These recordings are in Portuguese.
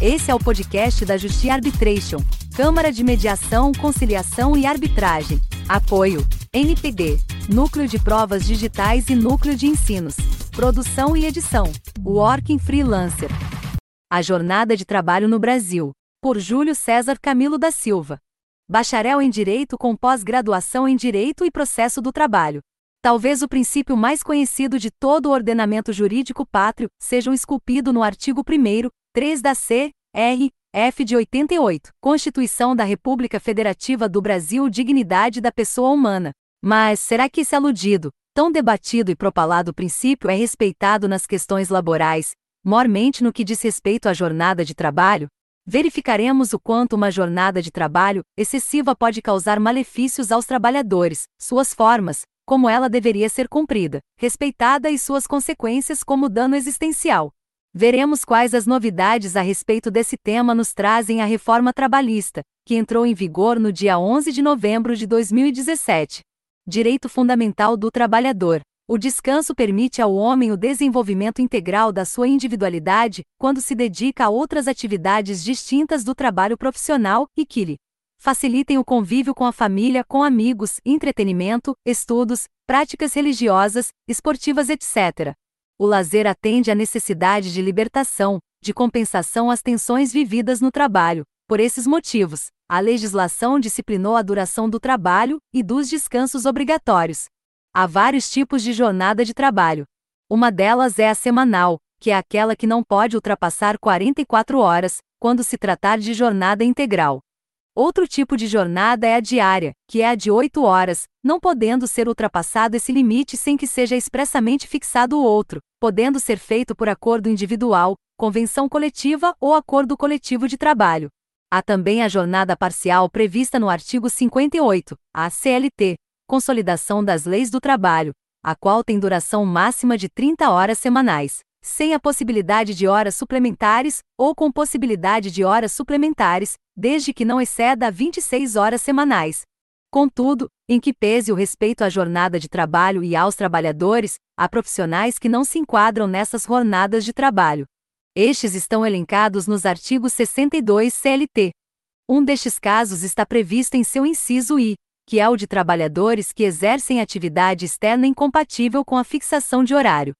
Esse é o podcast da Justiça Arbitration, Câmara de Mediação, Conciliação e Arbitragem. Apoio: NPD, Núcleo de Provas Digitais e Núcleo de Ensinos. Produção e edição: Working Freelancer. A Jornada de Trabalho no Brasil, por Júlio César Camilo da Silva. Bacharel em Direito com pós-graduação em Direito e Processo do Trabalho. Talvez o princípio mais conhecido de todo o ordenamento jurídico pátrio seja esculpido no artigo 1 3 da C. R. F. de 88, Constituição da República Federativa do Brasil Dignidade da Pessoa Humana. Mas será que esse aludido, tão debatido e propalado princípio é respeitado nas questões laborais, mormente no que diz respeito à jornada de trabalho? Verificaremos o quanto uma jornada de trabalho excessiva pode causar malefícios aos trabalhadores, suas formas, como ela deveria ser cumprida, respeitada e suas consequências como dano existencial. Veremos quais as novidades a respeito desse tema nos trazem a reforma trabalhista, que entrou em vigor no dia 11 de novembro de 2017. Direito fundamental do trabalhador. O descanso permite ao homem o desenvolvimento integral da sua individualidade quando se dedica a outras atividades distintas do trabalho profissional e que lhe facilitem o convívio com a família, com amigos, entretenimento, estudos, práticas religiosas, esportivas, etc. O lazer atende à necessidade de libertação, de compensação às tensões vividas no trabalho. Por esses motivos, a legislação disciplinou a duração do trabalho e dos descansos obrigatórios. Há vários tipos de jornada de trabalho. Uma delas é a semanal, que é aquela que não pode ultrapassar 44 horas, quando se tratar de jornada integral. Outro tipo de jornada é a diária, que é a de 8 horas, não podendo ser ultrapassado esse limite sem que seja expressamente fixado o outro, podendo ser feito por acordo individual, convenção coletiva ou acordo coletivo de trabalho. Há também a jornada parcial prevista no artigo 58, a CLT, Consolidação das Leis do Trabalho, a qual tem duração máxima de 30 horas semanais sem a possibilidade de horas suplementares, ou com possibilidade de horas suplementares, desde que não exceda 26 horas semanais. Contudo, em que pese o respeito à jornada de trabalho e aos trabalhadores, há profissionais que não se enquadram nessas jornadas de trabalho. Estes estão elencados nos artigos 62 CLT. Um destes casos está previsto em seu inciso I, que é o de trabalhadores que exercem atividade externa incompatível com a fixação de horário.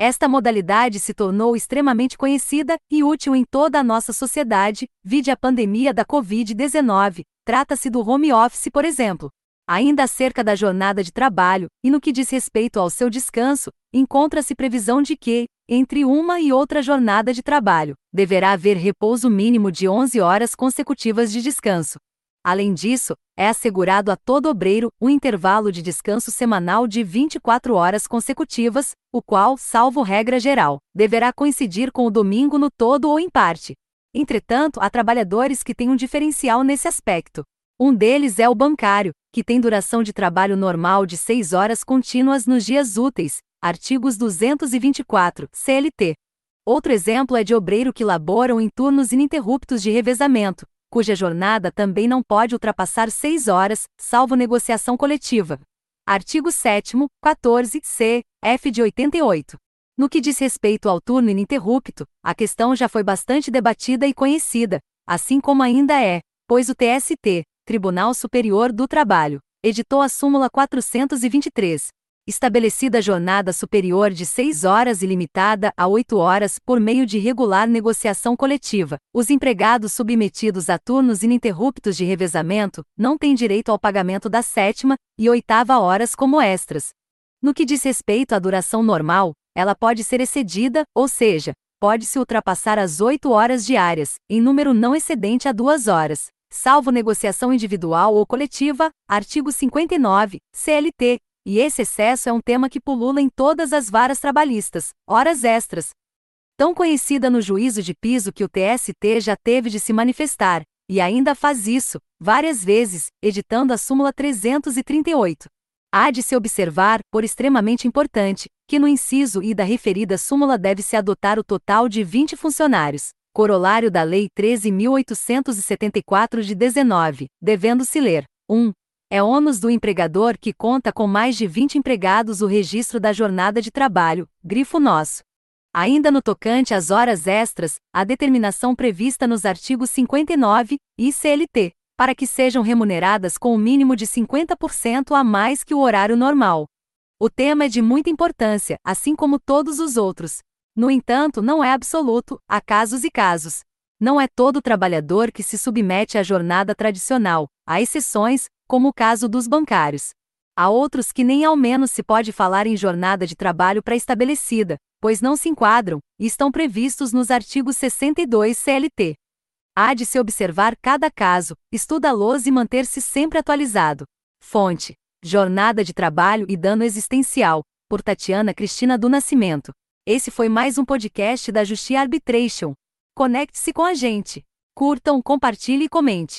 Esta modalidade se tornou extremamente conhecida e útil em toda a nossa sociedade, vide a pandemia da Covid-19. Trata-se do home office, por exemplo. Ainda acerca da jornada de trabalho, e no que diz respeito ao seu descanso, encontra-se previsão de que, entre uma e outra jornada de trabalho, deverá haver repouso mínimo de 11 horas consecutivas de descanso. Além disso, é assegurado a todo obreiro um intervalo de descanso semanal de 24 horas consecutivas, o qual, salvo regra geral, deverá coincidir com o domingo no todo ou em parte. Entretanto, há trabalhadores que têm um diferencial nesse aspecto. Um deles é o bancário, que tem duração de trabalho normal de 6 horas contínuas nos dias úteis, artigos 224, CLT. Outro exemplo é de obreiro que laboram em turnos ininterruptos de revezamento, cuja jornada também não pode ultrapassar 6 horas, salvo negociação coletiva. Artigo 7 14, c, f de 88. No que diz respeito ao turno ininterrupto, a questão já foi bastante debatida e conhecida, assim como ainda é, pois o TST, Tribunal Superior do Trabalho, editou a súmula 423, estabelecida jornada superior de 6 horas e limitada a 8 horas por meio de regular negociação coletiva. Os empregados submetidos a turnos ininterruptos de revezamento não têm direito ao pagamento da sétima e oitava horas como extras. No que diz respeito à duração normal, ela pode ser excedida, ou seja, pode-se ultrapassar as 8 horas diárias, em número não excedente a 2 horas, salvo negociação individual ou coletiva, artigo 59, CLT, e esse excesso é um tema que pulula em todas as varas trabalhistas, horas extras. Tão conhecida no juízo de piso que o TST já teve de se manifestar, e ainda faz isso, várias vezes, editando a súmula 338. Há de se observar, por extremamente importante, que no inciso I da referida súmula deve-se adotar o total de 20 funcionários, corolário da Lei 13.874 de 19, devendo-se ler 1. É ônus do empregador que conta com mais de 20 empregados o registro da jornada de trabalho, grifo nosso. Ainda no tocante às horas extras, a determinação prevista nos artigos 59 e CLT, para que sejam remuneradas com o mínimo de 50% a mais que o horário normal. O tema é de muita importância, assim como todos os outros. No entanto, não é absoluto, há casos e casos. Não é todo trabalhador que se submete à jornada tradicional, há exceções, como o caso dos bancários. Há outros que nem ao menos se pode falar em jornada de trabalho pré-estabelecida, pois não se enquadram, e estão previstos nos artigos 62 CLT. Há de se observar cada caso, estuda-los e manter-se sempre atualizado. Fonte: Jornada de Trabalho e Dano Existencial, por Tatiana Cristina do Nascimento. Esse foi mais um podcast da Justiça Arbitration. Conecte-se com a gente. Curtam, compartilhe e comente.